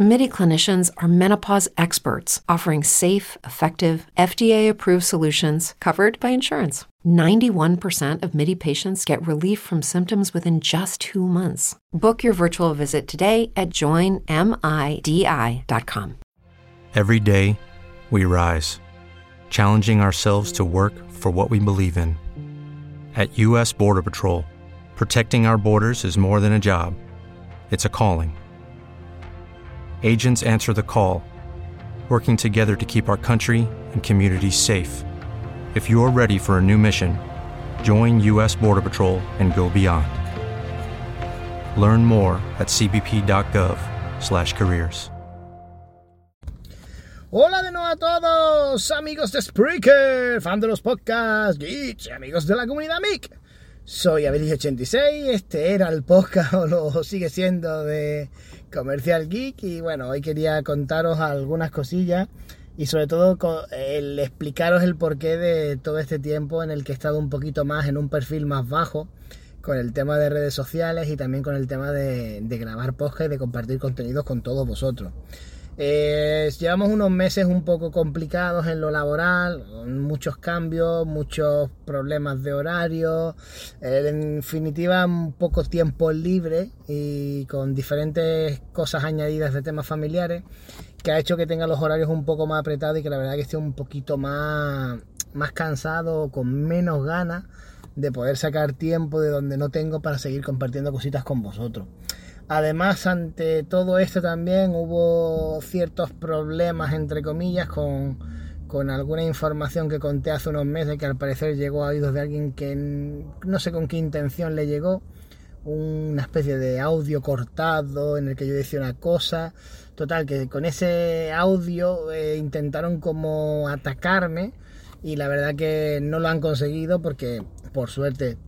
MIDI clinicians are menopause experts offering safe, effective, FDA approved solutions covered by insurance. 91% of MIDI patients get relief from symptoms within just two months. Book your virtual visit today at joinmidi.com. Every day, we rise, challenging ourselves to work for what we believe in. At U.S. Border Patrol, protecting our borders is more than a job, it's a calling. Agents answer the call, working together to keep our country and communities safe. If you're ready for a new mission, join U.S. Border Patrol and go beyond. Learn more at cbp.gov/careers. Hola de nuevo a todos, amigos de Spreaker, fan de los podcasts, geeks amigos de la comunidad MIC. Soy Abelix86, este era el podcast o lo sigue siendo de Comercial Geek y bueno, hoy quería contaros algunas cosillas y sobre todo el explicaros el porqué de todo este tiempo en el que he estado un poquito más en un perfil más bajo con el tema de redes sociales y también con el tema de, de grabar podcast y de compartir contenidos con todos vosotros. Eh, llevamos unos meses un poco complicados en lo laboral, muchos cambios, muchos problemas de horario, eh, en definitiva un poco tiempo libre y con diferentes cosas añadidas de temas familiares que ha hecho que tenga los horarios un poco más apretados y que la verdad que esté un poquito más, más cansado, con menos ganas de poder sacar tiempo de donde no tengo para seguir compartiendo cositas con vosotros. Además, ante todo esto también hubo ciertos problemas, entre comillas, con, con alguna información que conté hace unos meses que al parecer llegó a oídos de alguien que no sé con qué intención le llegó. Una especie de audio cortado en el que yo decía una cosa. Total, que con ese audio eh, intentaron como atacarme y la verdad que no lo han conseguido porque por suerte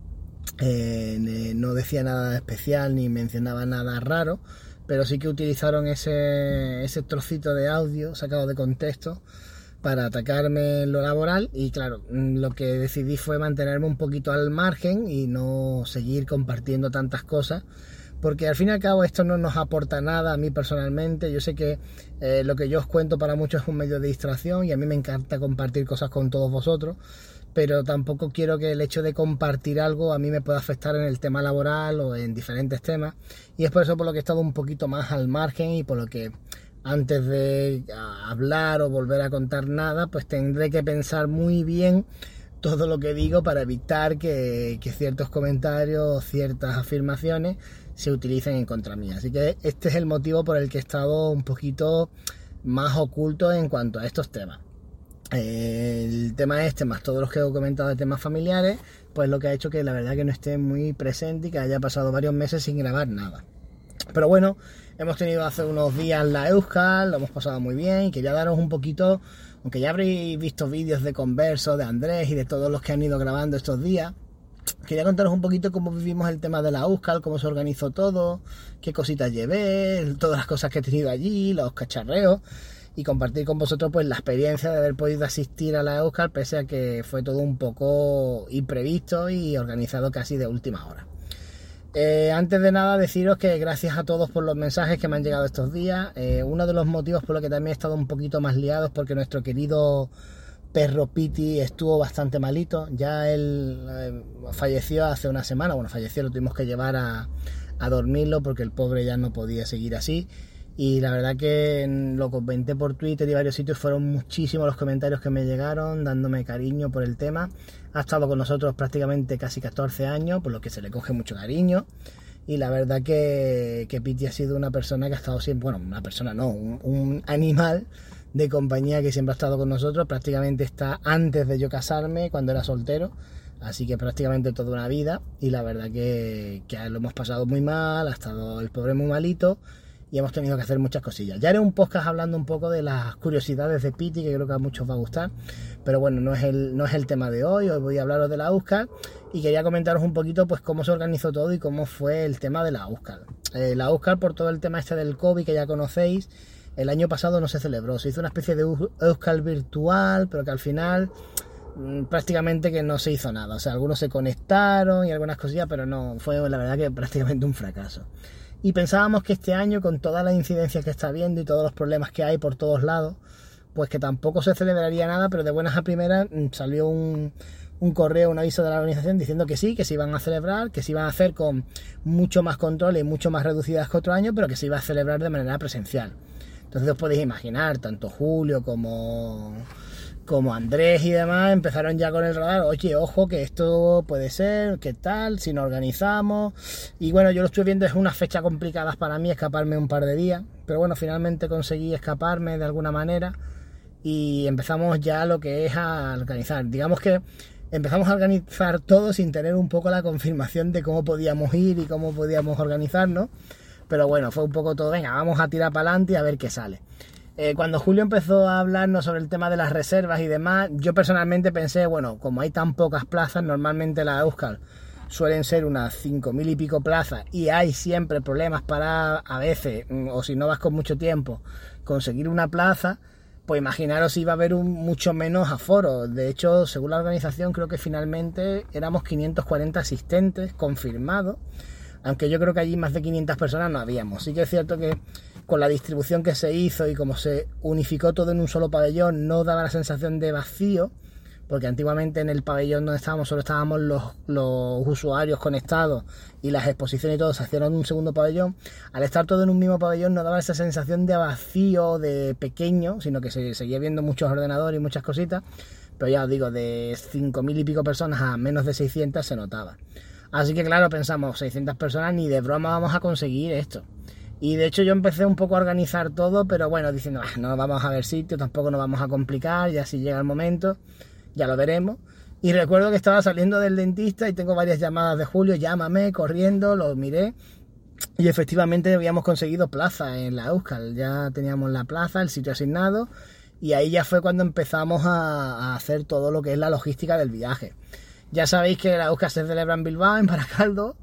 eh, no decía nada especial ni mencionaba nada raro, pero sí que utilizaron ese, ese trocito de audio sacado de contexto para atacarme en lo laboral y claro, mm, lo que decidí fue mantenerme un poquito al margen y no seguir compartiendo tantas cosas porque al fin y al cabo esto no nos aporta nada a mí personalmente. Yo sé que eh, lo que yo os cuento para muchos es un medio de distracción y a mí me encanta compartir cosas con todos vosotros, pero tampoco quiero que el hecho de compartir algo a mí me pueda afectar en el tema laboral o en diferentes temas. Y es por eso por lo que he estado un poquito más al margen y por lo que antes de hablar o volver a contar nada, pues tendré que pensar muy bien todo lo que digo para evitar que, ciertos comentarios, ciertas afirmaciones se utilicen en contra mía. Así que este es el motivo por el que he estado un poquito más oculto en cuanto a estos temas. El tema este, más todos los que he comentado de temas familiares, pues lo que ha hecho que la verdad que no esté muy presente y que haya pasado varios meses sin grabar nada. Pero bueno, hemos tenido hace unos días la Euskal, lo hemos pasado muy bien y quería daros un poquito, aunque ya habréis visto vídeos de Converso, de Andrés y de todos los que han ido grabando estos días, quería contaros un poquito cómo vivimos el tema de la Euskal, cómo se organizó todo, qué cositas llevé, todas las cosas que he tenido allí, los cacharreos y compartir con vosotros pues la experiencia de haber podido asistir a la Euskal pese a que fue todo un poco imprevisto y organizado casi de última hora. Eh, antes de nada deciros que gracias a todos por los mensajes que me han llegado estos días. Eh, uno de los motivos por los que también he estado un poquito más liado es porque nuestro querido perro Piti estuvo bastante malito. Ya él eh, falleció hace una semana. Bueno, falleció, lo tuvimos que llevar a, a dormirlo porque el pobre ya no podía seguir así. Y la verdad que lo comenté por Twitter y varios sitios, fueron muchísimos los comentarios que me llegaron, dándome cariño por el tema. Ha estado con nosotros prácticamente casi 14 años, por lo que se le coge mucho cariño. Y la verdad que, que Piti ha sido una persona que ha estado siempre, bueno, una persona no, un, animal de compañía que siempre ha estado con nosotros. Prácticamente está antes de yo casarme, cuando era soltero. Así que prácticamente toda una vida. Y la verdad que, que lo hemos pasado muy mal, ha estado el pobre muy malito y hemos tenido que hacer muchas cosillas. Ya haré un podcast hablando un poco de las curiosidades de Piti, que creo que a muchos va a gustar, pero bueno, no es el, no es el tema de hoy, hoy voy a hablaros de la USCAR y quería comentaros un poquito pues cómo se organizó todo y cómo fue el tema de la USCAR. Eh, la USCAR por todo el tema este del COVID que ya conocéis, el año pasado no se celebró. Se hizo una especie de Euskal virtual, pero que al final mm, prácticamente que no se hizo nada. O sea, algunos se conectaron y algunas cosillas, pero no, fue la verdad que prácticamente un fracaso. Y pensábamos que este año, con todas las incidencias que está habiendo y todos los problemas que hay por todos lados, pues que tampoco se celebraría nada, pero de buenas a primeras mm, salió un, un correo, un aviso de la organización diciendo que sí, que se iban a celebrar, que se iban a hacer con mucho más control y mucho más reducidas que otro año, pero que se iba a celebrar de manera presencial. Entonces os podéis imaginar, tanto Julio como, como Andrés y demás empezaron ya con el radar, oye, ojo, que esto puede ser, qué tal, si nos organizamos. Y bueno, yo lo estoy viendo, es una fecha complicada para mí escaparme un par de días, pero bueno, finalmente conseguí escaparme de alguna manera y empezamos ya lo que es a organizar. Digamos que empezamos a organizar todo sin tener un poco la confirmación de cómo podíamos ir y cómo podíamos organizarnos. Pero bueno, fue un poco todo, venga, vamos a tirar para adelante y a ver qué sale. Eh, cuando Julio empezó a hablarnos sobre el tema de las reservas y demás, yo personalmente pensé, bueno, como hay tan pocas plazas, normalmente la Euskal suelen ser unas cinco mil y pico plazas y hay siempre problemas para, a veces, mm, o si no vas con mucho tiempo, conseguir una plaza pues imaginaros iba a haber un mucho menos aforo. De hecho, según la organización, creo que finalmente éramos 540 asistentes confirmados, aunque yo creo que allí más de 500 personas no habíamos. Sí que es cierto que con la distribución que se hizo y como se unificó todo en un solo pabellón, no daba la sensación de vacío, porque antiguamente en el pabellón donde estábamos solo estábamos los, los, usuarios conectados y las exposiciones y todo se hacían en un segundo pabellón, al estar todo en un mismo pabellón no daba esa sensación de vacío, de pequeño, sino que se seguía viendo muchos ordenadores y muchas cositas, pero ya os digo, de 5.000 y pico personas a menos de 600 se notaba. Así que claro, pensamos, 600 personas ni de broma vamos a conseguir esto. Y de hecho yo empecé un poco a organizar todo, pero bueno, diciendo, ah, no vamos a ver sitio, tampoco nos vamos a complicar, ya si llega el momento ya lo veremos. Y recuerdo que estaba saliendo del dentista y tengo varias llamadas de Julio, llámame, corriendo, lo miré. Y efectivamente habíamos conseguido plaza en la Euskal, ya teníamos la plaza, el sitio asignado, y ahí ya fue cuando empezamos a, hacer todo lo que es la logística del viaje. Ya sabéis que la Euskal se celebra en Bilbao, en Baracaldo,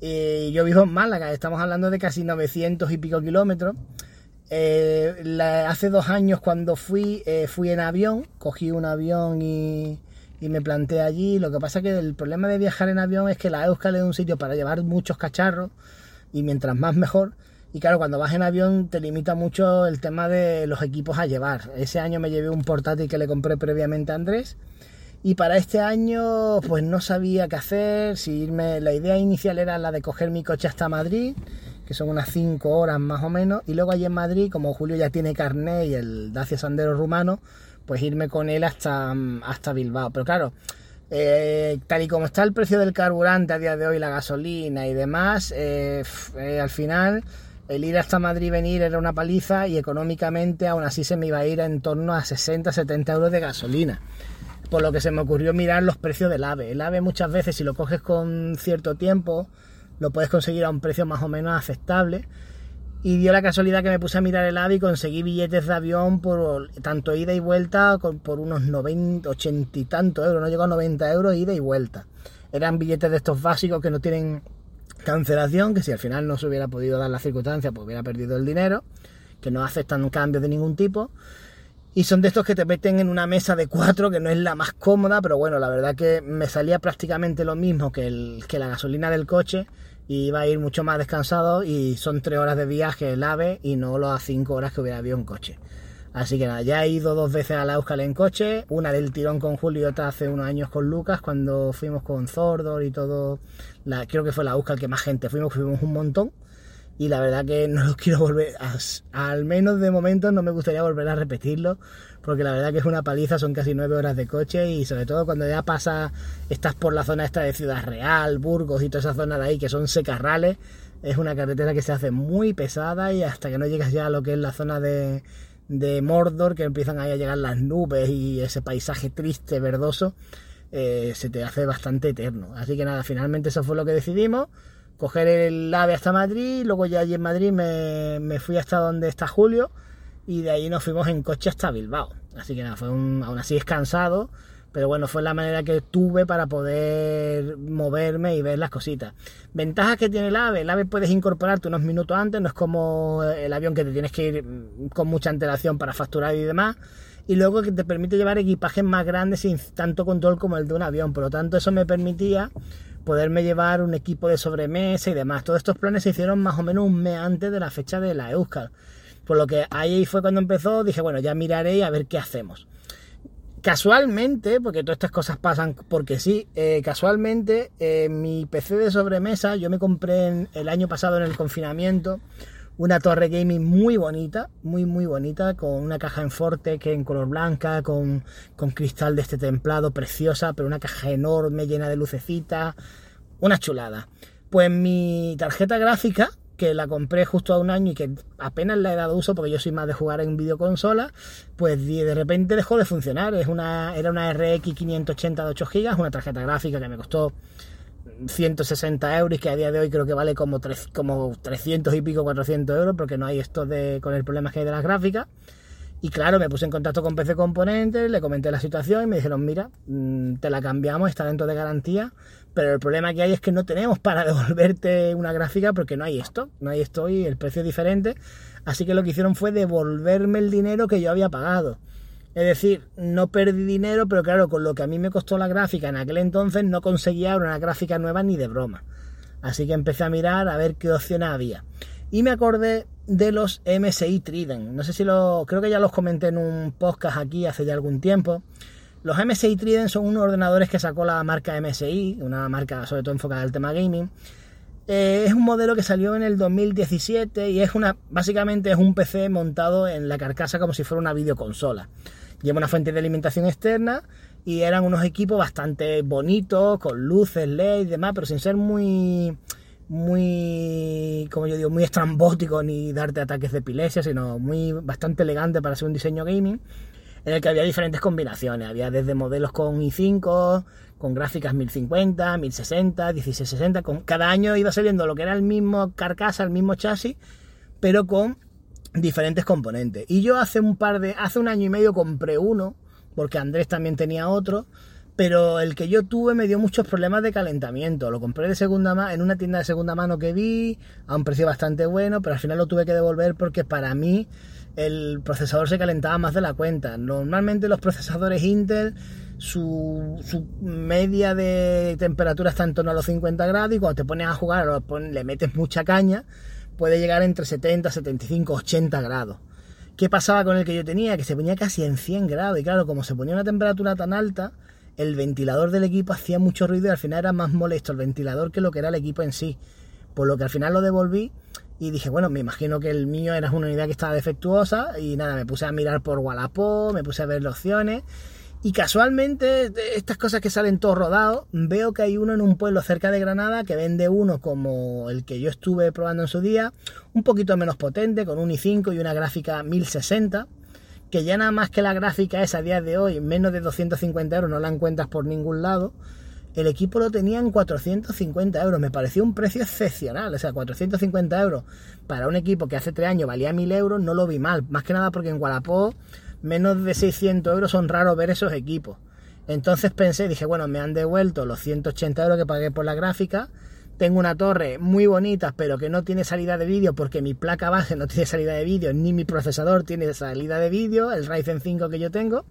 y yo vivo en Málaga, estamos hablando de casi 900 y pico kilómetros. Eh, hace dos años cuando fui, eh, fui en avión, cogí un avión y, me planté allí. Lo que pasa que el problema de viajar en avión es que la Euskal es un sitio para llevar muchos cacharros y mientras más mejor. Y claro, cuando vas en avión te limita mucho el tema de los equipos a llevar. Ese año me llevé un portátil que le compré previamente a Andrés. Y para este año pues no sabía qué hacer, si irme, la idea inicial era la de coger mi coche hasta Madrid que son unas 5 horas más o menos, y luego allí en Madrid, como Julio ya tiene carné y el Dacia Sandero rumano, pues irme con él hasta, hasta Bilbao. Pero claro, eh, tal y como está el precio del carburante a día de hoy, la gasolina y demás, eh, eh, al final el ir hasta Madrid y venir era una paliza y económicamente aún así se me iba a ir en torno a 60-70 euros de gasolina. Por lo que se me ocurrió mirar los precios del AVE. El AVE muchas veces si lo coges con cierto tiempo, lo puedes conseguir a un precio más o menos aceptable. Y dio la casualidad que me puse a mirar el AVE y conseguí billetes de avión por tanto ida y vuelta por unos 90, 80 y tanto euros, no llegó a 90 euros ida y vuelta. Eran billetes de estos básicos que no tienen cancelación, que si al final no se hubiera podido dar la circunstancia, pues hubiera perdido el dinero, que no aceptan cambios de ningún tipo. Y son de estos que te meten en una mesa de cuatro, que no es la más cómoda, pero bueno, la verdad que me salía prácticamente lo mismo que, el, que la gasolina del coche y iba a ir mucho más descansado y son tres horas de viaje el AVE y no las cinco horas que hubiera habido en coche. Así que nada, ya he ido dos veces a la Euskal en coche, una del tirón con Julio y otra hace unos años con Lucas, cuando fuimos con Zordor y todo, la, creo que fue la Euskal que más gente fuimos, fuimos un montón. Y la verdad que no lo quiero volver, al menos de momento no me gustaría volver a repetirlo, porque la verdad que es una paliza, son casi nueve horas de coche y sobre todo cuando ya pasa, estás por la zona esta de Ciudad Real, Burgos y toda esa zona de ahí que son secarrales, es una carretera que se hace muy pesada y hasta que no llegas ya a lo que es la zona de, de Mordor, que empiezan ahí a llegar las nubes y ese paisaje triste, verdoso, eh, se te hace bastante eterno. Así que nada, finalmente eso fue lo que decidimos coger el AVE hasta Madrid, luego ya allí en Madrid me, me, fui hasta donde está Julio y de ahí nos fuimos en coche hasta Bilbao. Así que nada, fue un, aún así es cansado, Pero bueno, fue la manera que tuve para poder moverme y ver las cositas. Ventajas que tiene el AVE. El AVE puedes incorporarte unos minutos antes, no es como el avión que te tienes que ir con mucha antelación para facturar y demás. Y luego que te permite llevar equipajes más grandes sin tanto control como el de un avión. Por lo tanto, eso me permitía poderme llevar un equipo de sobremesa y demás. Todos estos planes se hicieron más o menos un mes antes de la fecha de la Euskal. Por lo que ahí fue cuando empezó, dije, bueno, ya miraré a ver qué hacemos. Casualmente, porque todas estas cosas pasan porque sí, eh, casualmente eh, mi PC de sobremesa, yo me compré el año pasado en el confinamiento una torre gaming muy bonita, muy muy bonita, con una caja en forte que en color blanca, con, con cristal de este templado, preciosa, pero una caja enorme llena de lucecitas, una chulada. Pues mi tarjeta gráfica que la compré justo a un año y que apenas la he dado uso porque yo soy más de jugar en videoconsola, pues de repente dejó de funcionar. Es una, era una RX 580 de 8 GB, una tarjeta gráfica que me costó 160 euros que a día de hoy creo que vale como, como 300 y pico, 400 euros porque no hay esto de, con el problema que hay de las gráficas. Y claro, me puse en contacto con PC Componentes, le comenté la situación y me dijeron, mira, mm, te la cambiamos, está dentro de garantía, pero el problema que hay es que no tenemos para devolverte una gráfica porque no hay esto, no hay esto y el precio es diferente. Así que lo que hicieron fue devolverme el dinero que yo había pagado. Es decir, no perdí dinero, pero claro, con lo que a mí me costó la gráfica en aquel entonces no conseguía una gráfica nueva ni de broma. Así que empecé a mirar a ver qué opciones había. Y me acordé de los MSI Trident. No sé si lo. Creo que ya los comenté en un podcast aquí hace ya algún tiempo. Los MSI Trident son unos ordenadores que sacó la marca MSI, una marca sobre todo enfocada al tema gaming. Eh, es un modelo que salió en el 2017 y es una. Básicamente es un PC montado en la carcasa como si fuera una videoconsola. Lleva una fuente de alimentación externa y eran unos equipos bastante bonitos, con luces, LED y demás, pero sin ser muy muy, como yo digo, muy estrambótico ni darte ataques de epilepsia, sino muy bastante elegante para ser un diseño gaming, en el que había diferentes combinaciones. Había desde modelos con i5, con gráficas 1050, 1060, 1660. Con, cada año iba saliendo lo que era el mismo carcasa, el mismo chasis, pero con diferentes componentes. Y yo hace un par de, hace un año y medio compré uno, porque Andrés también tenía otro, pero el que yo tuve me dio muchos problemas de calentamiento. Lo compré de segunda mano en una tienda de segunda mano que vi a un precio bastante bueno, pero al final lo tuve que devolver porque para mí el procesador se calentaba más de la cuenta. Normalmente los procesadores Intel su, media de temperatura está en torno a los 50 grados y cuando te pones a jugar le metes mucha caña, puede llegar entre 70, 75, 80 grados. ¿Qué pasaba con el que yo tenía? Que se ponía casi en 100 grados y claro, como se ponía una temperatura tan alta, el ventilador del equipo hacía mucho ruido y al final era más molesto el ventilador que lo que era el equipo en sí. Por lo que al final lo devolví y dije, bueno, me imagino que el mío era una unidad que estaba defectuosa y nada, me puse a mirar por Wallapop, me puse a ver las opciones y casualmente, estas cosas que salen todos rodados, veo que hay uno en un pueblo cerca de Granada que vende uno como el que yo estuve probando en su día, un poquito menos potente, con un i5 y una gráfica 1060 que ya nada más que la gráfica es a día de hoy, menos de 250 euros, no la encuentras por ningún lado. El equipo lo tenía en 450 euros, me pareció un precio excepcional, o sea, 450 euros para un equipo que hace 3 años valía 1000 euros, no lo vi mal, más que nada porque en Wallapop menos de 600 euros son raros ver esos equipos. Entonces pensé, dije, bueno, me han devuelto los 180 euros que pagué por la gráfica, tengo una torre muy bonita, pero que no tiene salida de vídeo porque mi placa base no tiene salida de vídeo, ni mi procesador tiene salida de vídeo, el Ryzen 5 que yo tengo.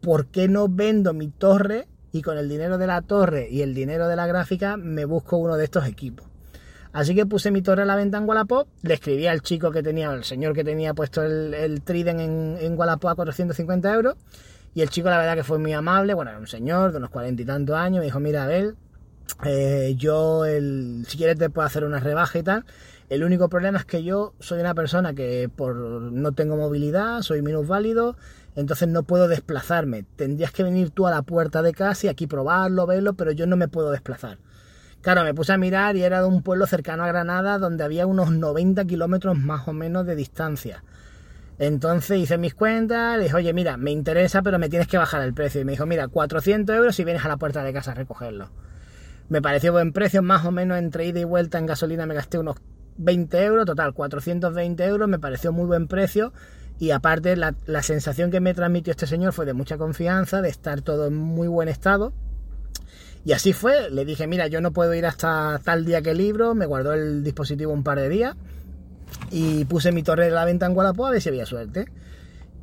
¿Por qué no vendo mi torre y con el dinero de la torre y el dinero de la gráfica me busco uno de estos equipos? Así que puse mi torre a la venta en Wallapop, le escribí al chico que tenía, al señor que tenía puesto el, Trident en, en Wallapop a 450 euros. Y el chico, la verdad, que fue muy amable. Bueno, era un señor de unos cuarenta y tantos años. Me dijo: Mira, Abel, eh, yo, el, si quieres, te puedo hacer una rebaja y tal. El único problema es que yo soy una persona que por no tengo movilidad, soy válido entonces no puedo desplazarme. Tendrías que venir tú a la puerta de casa y aquí probarlo, verlo, pero yo no me puedo desplazar. Claro, me puse a mirar y era de un pueblo cercano a Granada donde había unos 90 kilómetros más o menos de distancia. Entonces hice mis cuentas, le dije, oye, mira, me interesa, pero me tienes que bajar el precio. Y me dijo, mira, 400 euros si vienes a la puerta de casa a recogerlo. Me pareció buen precio, más o menos entre ida y vuelta en gasolina me gasté unos 20 euros, total 420 euros, me pareció muy buen precio Y aparte, la, la sensación que me transmitió este señor fue de mucha confianza, de estar todo en muy buen estado. Y así fue, le dije, mira, yo no puedo ir hasta tal día que libro, me guardó el dispositivo un par de días y puse mi torre de la venta en Wallapop a ver si había suerte.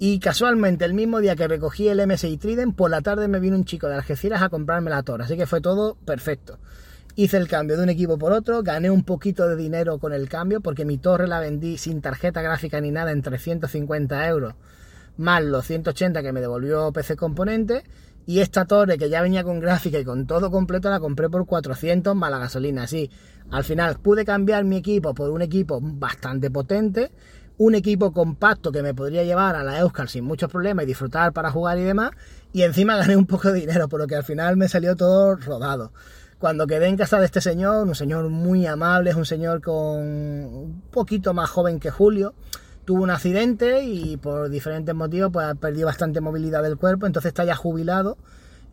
Y casualmente, el mismo día que recogí el MSI Trident, por la tarde me vino un chico de Algeciras a comprarme la torre, así que fue todo perfecto. Hice el cambio de un equipo por otro, gané un poquito de dinero con el cambio, porque mi torre la vendí sin tarjeta gráfica ni nada en 350 euros, más los 180 que me devolvió PC Componente, y esta torre que ya venía con gráfica y con todo completo la compré por 400 más la gasolina. Así, al final pude cambiar mi equipo por un equipo bastante potente, un equipo compacto que me podría llevar a la Euskal sin muchos problemas y disfrutar para jugar y demás. Y encima gané un poco de dinero, por lo que al final me salió todo rodado. Cuando quedé en casa de este señor, un señor muy amable, es un señor con un poquito más joven que Julio, tuvo un accidente y por diferentes motivos pues ha perdido bastante movilidad del cuerpo, entonces está ya jubilado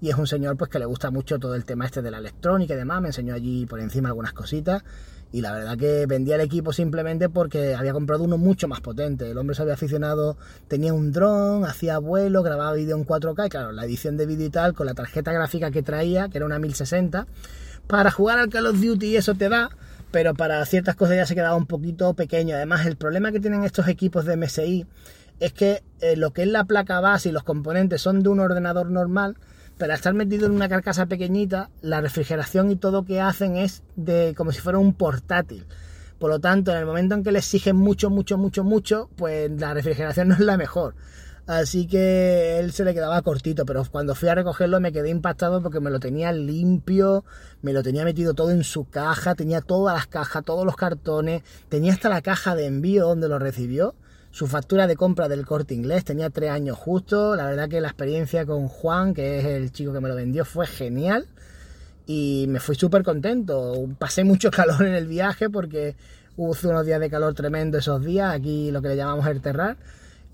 y es un señor pues que le gusta mucho todo el tema este de la electrónica y demás, me enseñó allí por encima algunas cositas y la verdad que vendía el equipo simplemente porque había comprado uno mucho más potente. El hombre se había aficionado, tenía un dron, hacía vuelo, grababa vídeo en 4K y claro, la edición de vídeo y tal con la tarjeta gráfica que traía, que era una 1060, para jugar al Call of Duty eso te da, pero para ciertas cosas ya se quedaba un poquito pequeño. Además, el problema que tienen estos equipos de MSI es que eh, lo que es la placa base y los componentes son de un ordenador normal, pero al estar metido en una carcasa pequeñita, la refrigeración y todo que hacen es de como si fuera un portátil. Por lo tanto, en el momento en que le exigen mucho, mucho, mucho, mucho, pues la refrigeración no es la mejor. Así que él se le quedaba cortito, pero cuando fui a recogerlo me quedé impactado porque me lo tenía limpio, me lo tenía metido todo en su caja, tenía todas las cajas, todos los cartones, tenía hasta la caja de envío donde lo recibió, su factura de compra del corte inglés, tenía tres años justo, la verdad que la experiencia con Juan, que es el chico que me lo vendió, fue genial y me fui súper contento, pasé mucho calor en el viaje porque hubo unos días de calor tremendo esos días, aquí lo que le llamamos el terrar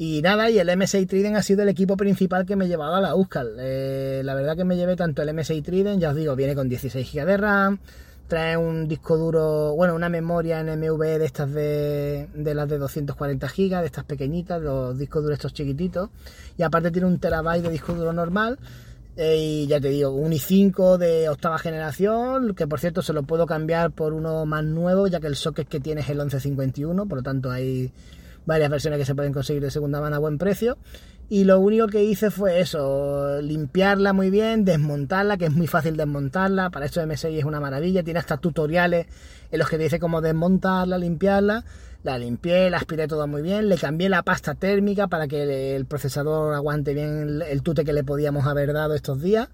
y nada, y el M6 Trident ha sido el equipo principal que me llevaba a la Euskal. Eh, la verdad que me llevé tanto el M6 Trident, ya os digo, viene con 16 GB de RAM, trae un disco duro, bueno, una memoria NMV de estas de, de las de 240 GB, de estas pequeñitas, los discos duros estos chiquititos, y aparte tiene un terabyte de disco duro normal. Eh, y ya te digo, un i5 de octava generación, que por cierto se lo puedo cambiar por uno más nuevo, ya que el socket que tiene es el 1151, por lo tanto hay varias versiones que se pueden conseguir de segunda mano a buen precio. Y lo único que hice fue eso, limpiarla muy bien, desmontarla, que es muy fácil desmontarla. Para esto M6 es una maravilla, tiene hasta tutoriales en los que te dice cómo desmontarla, limpiarla. La limpié, la aspiré todo muy bien, le cambié la pasta térmica para que el procesador aguante bien el tute que le podíamos haber dado estos días.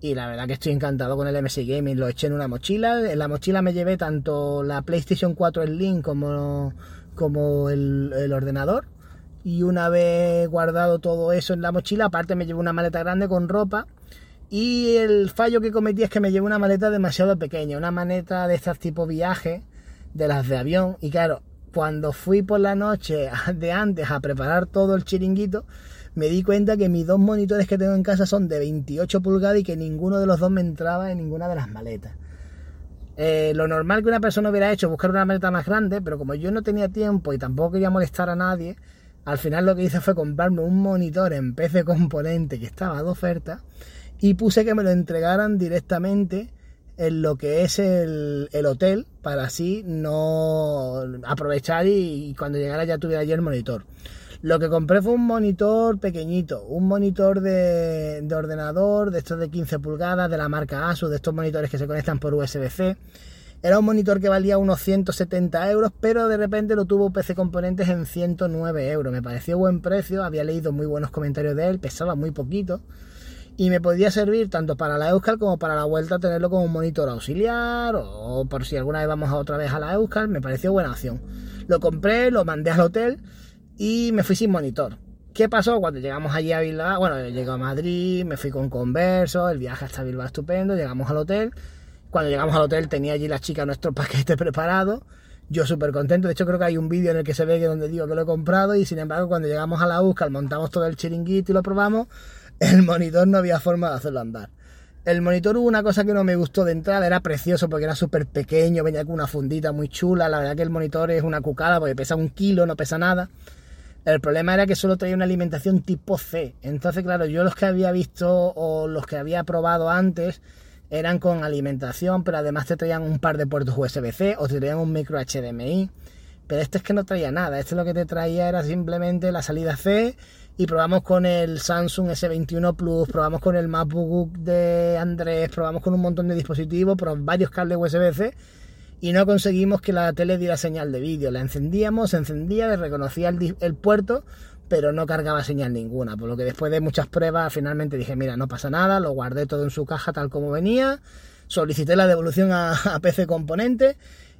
Y la verdad que estoy encantado con el MSI Gaming, lo eché en una mochila. En la mochila me llevé tanto la PlayStation 4 Slim como como el, ordenador. Y una vez guardado todo eso en la mochila, aparte me llevo una maleta grande con ropa. Y el fallo que cometí es que me llevo una maleta demasiado pequeña, una maleta de estas tipo viaje, de las de avión. Y claro, cuando fui por la noche de antes a preparar todo el chiringuito, me di cuenta que mis dos monitores que tengo en casa son de 28 pulgadas y que ninguno de los dos me entraba en ninguna de las maletas. Eh, lo normal que una persona hubiera hecho es buscar una maleta más grande, pero como yo no tenía tiempo y tampoco quería molestar a nadie, al final lo que hice fue comprarme un monitor en PC componente que estaba de oferta y puse que me lo entregaran directamente en lo que es el, hotel para así no aprovechar y, y, cuando llegara ya tuviera allí el monitor. Lo que compré fue un monitor pequeñito, un monitor de, ordenador, de estos de 15 pulgadas, de la marca Asus, de estos monitores que se conectan por USB-C. Era un monitor que valía unos 170 euros, pero de repente lo tuvo PC Componentes en 109 euros. Me pareció buen precio, había leído muy buenos comentarios de él, pesaba muy poquito. Y me podía servir tanto para la Euskal como para la vuelta a tenerlo como un monitor auxiliar o por si alguna vez vamos otra vez a la Euskal, me pareció buena opción. Lo compré, lo mandé al hotel y me fui sin monitor. ¿Qué pasó cuando llegamos allí a Bilbao? Bueno, llegué a Madrid, me fui con Converso, el viaje hasta Bilbao estupendo, llegamos al hotel. Cuando llegamos al hotel tenía allí la chica nuestro paquete preparado. Yo súper contento, de hecho creo que hay un vídeo en el que se ve que donde digo que lo he comprado y sin embargo cuando llegamos a la USCAL montamos todo el chiringuito y lo probamos, el monitor no había forma de hacerlo andar. El monitor hubo una cosa que no me gustó de entrada, era precioso porque era súper pequeño, venía con una fundita muy chula, la verdad que el monitor es una cucada porque pesa un kilo, no pesa nada El problema era que solo traía una alimentación tipo C. Entonces, claro, yo los que había visto o los que había probado antes eran con alimentación, pero además te traían un par de puertos USB-C o te traían un micro HDMI. Pero este es que no traía nada. Este lo que te traía era simplemente la salida C y probamos con el Samsung S21 Plus, probamos con el MacBook de Andrés, probamos con un montón de dispositivos, pero varios cables USB-C y no conseguimos que la tele diera señal de vídeo. La encendíamos, se encendía, reconocía el, puerto, pero no cargaba señal ninguna. Por lo que después de muchas pruebas, finalmente dije, mira, no pasa nada, lo guardé todo en su caja tal como venía, solicité la devolución a, PC Componente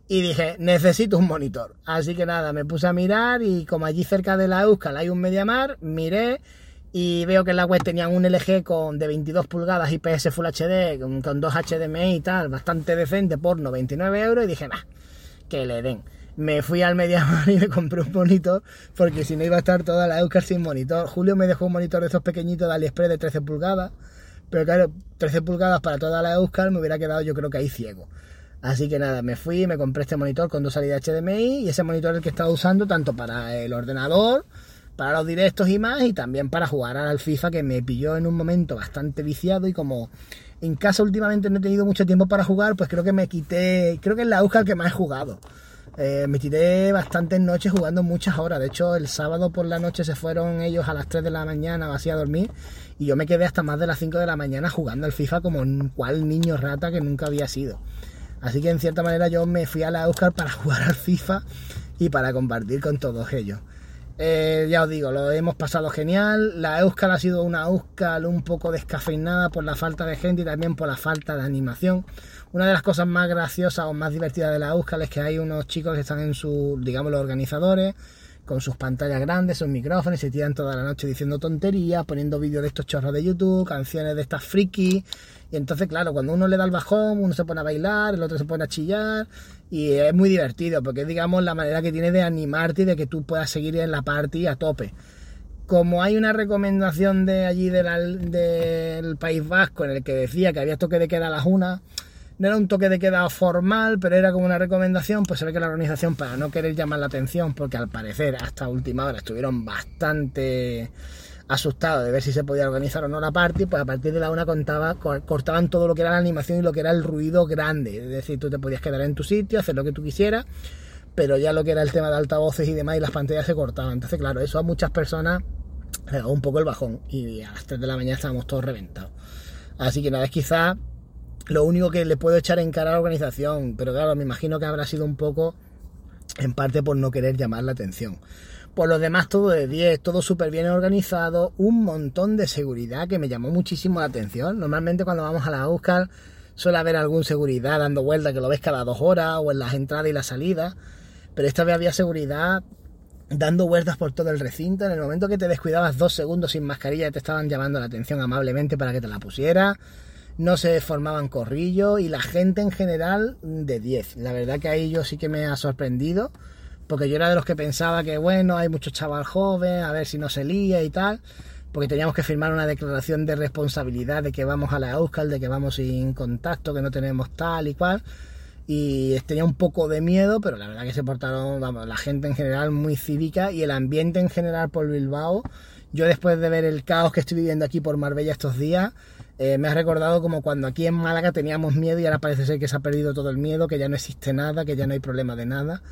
y dije, necesito un monitor. Así que nada, me puse a mirar y como allí cerca de la Euskal hay un Mediamar, miré y veo que en la web tenían un LG con de 22 pulgadas IPS Full HD con, dos HDMI y tal, bastante decente por 99 euros y dije, nah, que le den. Me fui al MediaMarkt y me compré un monitor porque si no iba a estar toda la Euskal sin monitor. Julio me dejó un monitor de esos pequeñitos de AliExpress de 13 pulgadas, pero claro, 13 pulgadas para toda la Euskal me hubiera quedado yo creo que ahí ciego. Así que nada, me fui me compré este monitor con dos salidas HDMI y ese monitor es el que estaba usando tanto para el ordenador para los directos y más, y también para jugar al FIFA que me pilló en un momento bastante viciado y como en casa últimamente no he tenido mucho tiempo para jugar, pues creo que me quité, creo que es la Euskal que más he jugado. Eh, me tiré bastantes noches jugando muchas horas. De hecho, el sábado por la noche se fueron ellos a las 3 de la mañana o a dormir. Y yo me quedé hasta más de las 5 de la mañana jugando al FIFA como un cual niño rata que nunca había sido. Así que en cierta manera yo me fui a la Euskal para jugar al FIFA y para compartir con todos ellos. Eh, ya os digo, lo hemos pasado genial. La Euskal ha sido una Euskal un poco descafeinada por la falta de gente y también por la falta de animación. Una de las cosas más graciosas o más divertidas de la Euskal es que hay unos chicos que están en su, digamos, los organizadores, con sus pantallas grandes, sus micrófonos, se tiran toda la noche diciendo tonterías, poniendo vídeos de estos chorros de YouTube, canciones de estas friki. Y entonces, claro, cuando uno le da el bajón, uno se pone a bailar, el otro se pone a chillar. Y es muy divertido, porque es, digamos, la manera que tiene de animarte y de que tú puedas seguir en la party a tope. Como hay una recomendación de allí del País Vasco en el que decía que había toque de queda a las una, no era un toque de queda formal, pero era como una recomendación, pues se ve que la organización, para no querer llamar la atención, porque al parecer hasta última hora estuvieron bastante asustados de ver si se podía organizar o no la party, pues a partir de la una contaba, cortaban todo lo que era la animación y lo que era el ruido grande. Es decir, tú te podías quedar en tu sitio, hacer lo que tú quisieras, pero ya lo que era el tema de altavoces y demás y las pantallas se cortaban. Entonces, claro, eso a muchas personas le daba un poco el bajón y a las 3 de la mañana estábamos todos reventados. Así que nada, es quizá lo único que le puedo echar en cara a la organización, pero claro, me imagino que habrá sido un poco en parte por no querer llamar la atención. Por lo demás, todo de 10, todo súper bien organizado, un montón de seguridad que me llamó muchísimo la atención. Normalmente cuando vamos a la Euskal suele haber algún seguridad dando vueltas que lo ves cada dos horas o en las entradas y las salidas, pero esta vez había seguridad dando vueltas por todo el recinto. En el momento que te descuidabas dos segundos sin mascarilla te estaban llamando la atención amablemente para que te la pusieras no se formaban corrillos y la gente en general de 10. La verdad que ahí yo sí que me ha sorprendido, porque yo era de los que pensaba que bueno, hay mucho chaval joven, a ver si no se lía y tal, porque teníamos que firmar una declaración de responsabilidad de que vamos a la Euskal, de que vamos sin contacto, que no tenemos tal y cual. Y tenía un poco de miedo, pero la verdad que se portaron, vamos, la gente en general muy cívica y el ambiente en general por Bilbao. Yo después de ver el caos que estoy viviendo aquí por Marbella estos días, eh, me ha recordado como cuando aquí en Málaga teníamos miedo y ahora parece ser que se ha perdido todo el miedo, que ya no existe nada, que ya no hay problema de nada.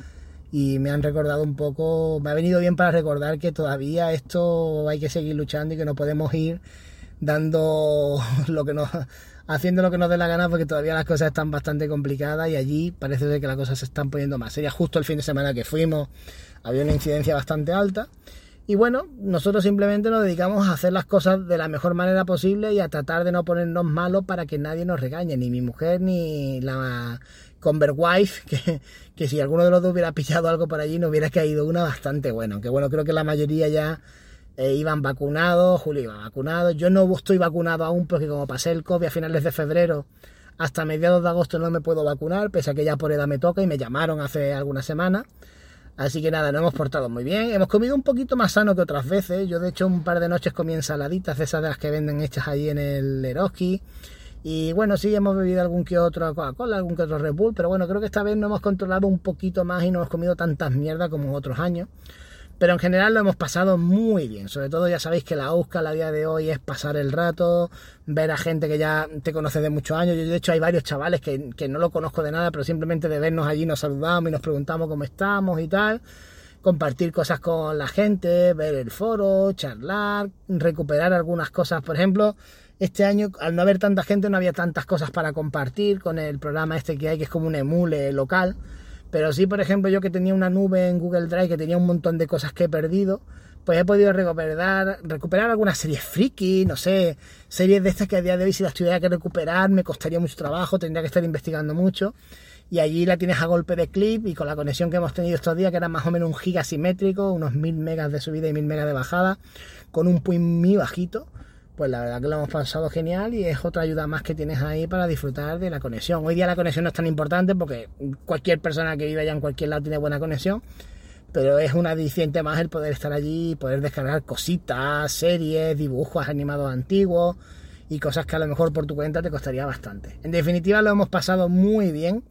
Y me han recordado un poco, me ha venido bien para recordar que todavía esto hay que seguir luchando y que no podemos ir dando lo que nos haciendo lo que nos dé la gana porque todavía las cosas están bastante complicadas y allí parece ser que las cosas se están poniendo más Sería Justo el fin de semana que fuimos había una incidencia bastante alta y bueno, nosotros simplemente nos dedicamos a hacer las cosas de la mejor manera posible y a tratar de no ponernos malos para que nadie nos regañe, ni mi mujer ni la Converwife, que, que si alguno de los dos hubiera pillado algo por allí, nos hubiera caído una bastante buena. Que bueno, creo que la mayoría ya eh, iban vacunados, Julio iba vacunado. Yo no estoy vacunado aún porque como pasé el COVID a finales de febrero, hasta mediados de agosto no me puedo vacunar, pese a que ya por edad me toca y me llamaron hace algunas semanas. Así que nada, nos hemos portado muy bien. Hemos comido un poquito más sano que otras veces. Yo de hecho un par de noches comí ensaladitas, esas de las que venden hechas ahí en el Eroski. Y bueno, sí, hemos bebido algún que otro Coca-Cola, algún que otro Red Bull, pero bueno, creo que esta vez no hemos controlado un poquito más y no hemos comido tantas mierdas como en otros años. Pero en general lo hemos pasado muy bien. Sobre todo ya sabéis que la Euskal a día de hoy es pasar el rato, ver a gente que ya te conoce de muchos años. Yo de hecho hay varios chavales que, que no lo conozco de nada, pero simplemente de vernos allí nos saludamos y nos preguntamos cómo estamos y tal compartir cosas con la gente, ver el foro, charlar, recuperar algunas cosas. Por ejemplo, este año, al no haber tanta gente, no había tantas cosas para compartir con el programa este que hay, que es como un emule local. Pero sí, por ejemplo, yo que tenía una nube en Google Drive que tenía un montón de cosas que he perdido, pues he podido recuperar, recuperar algunas series friki, no sé, series de estas que a día de hoy si las tuviera que recuperar me costaría mucho trabajo, tendría que estar investigando mucho. Y allí la tienes a golpe de clip y con la conexión que hemos tenido estos días, que era más o menos un giga simétrico, unos 1000 megas de subida y 1000 megas de bajada, con un point muy bajito, pues la verdad que lo hemos pasado genial y es otra ayuda más que tienes ahí para disfrutar de la conexión. Hoy día la conexión no es tan importante porque cualquier persona que vive allá en cualquier lado tiene buena conexión, pero es una adiciente más el poder estar allí y poder descargar cositas, series, dibujos animados antiguos y cosas que a lo mejor por tu cuenta te costaría bastante. En definitiva lo hemos pasado muy bien.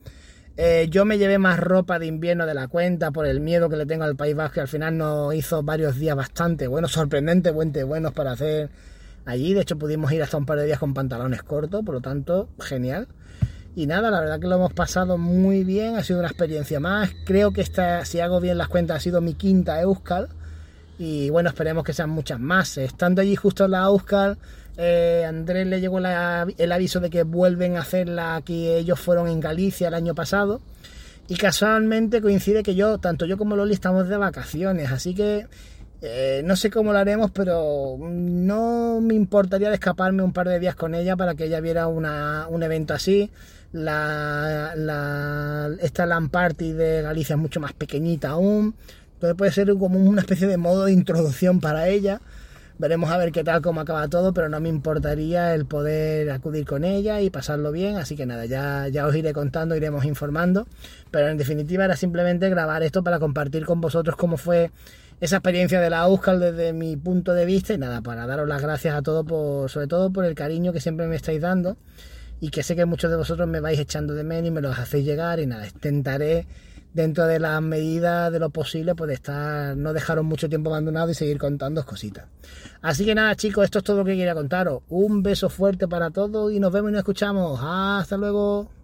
Eh, yo me llevé más ropa de invierno de la cuenta por el miedo que le tengo al País Vasco, que al final nos hizo varios días bastante buenos, sorprendentemente buenos para hacer allí. De hecho, pudimos ir hasta un par de días con pantalones cortos, por lo tanto, genial. Y nada, la verdad que lo hemos pasado muy bien, ha sido una experiencia más. Creo que esta, si hago bien las cuentas, ha sido mi quinta Euskal. Y bueno, esperemos que sean muchas más. Estando allí justo en la Euskal, eh, Andrés le llegó el aviso de que vuelven a hacerla que ellos fueron en Galicia el año pasado. Y casualmente coincide que yo, tanto yo como Loli, estamos de vacaciones. Así que eh, no sé cómo lo haremos, pero no me importaría escaparme un par de días con ella para que ella viera un evento así. La, la, esta LAN Party de Galicia es mucho más pequeñita aún. Entonces puede ser como una especie de modo de introducción para ella. Veremos a ver qué tal, cómo acaba todo, pero no me importaría el poder acudir con ella y pasarlo bien. Así que nada, ya, ya os iré contando, iremos informando. Pero en definitiva era simplemente grabar esto para compartir con vosotros cómo fue esa experiencia de la Euskal desde mi punto de vista. Y nada, para daros las gracias a todos, por, sobre todo por el cariño que siempre me estáis dando. Y que sé que muchos de vosotros me vais echando de menos y me los hacéis llegar. Y nada, intentaré dentro de las medidas de lo posible, pues estar, no dejaros mucho tiempo abandonado y seguir contando cositas. Así que nada, chicos, esto es todo lo que quería contaros. Un beso fuerte para todos y nos vemos y nos escuchamos. Hasta luego.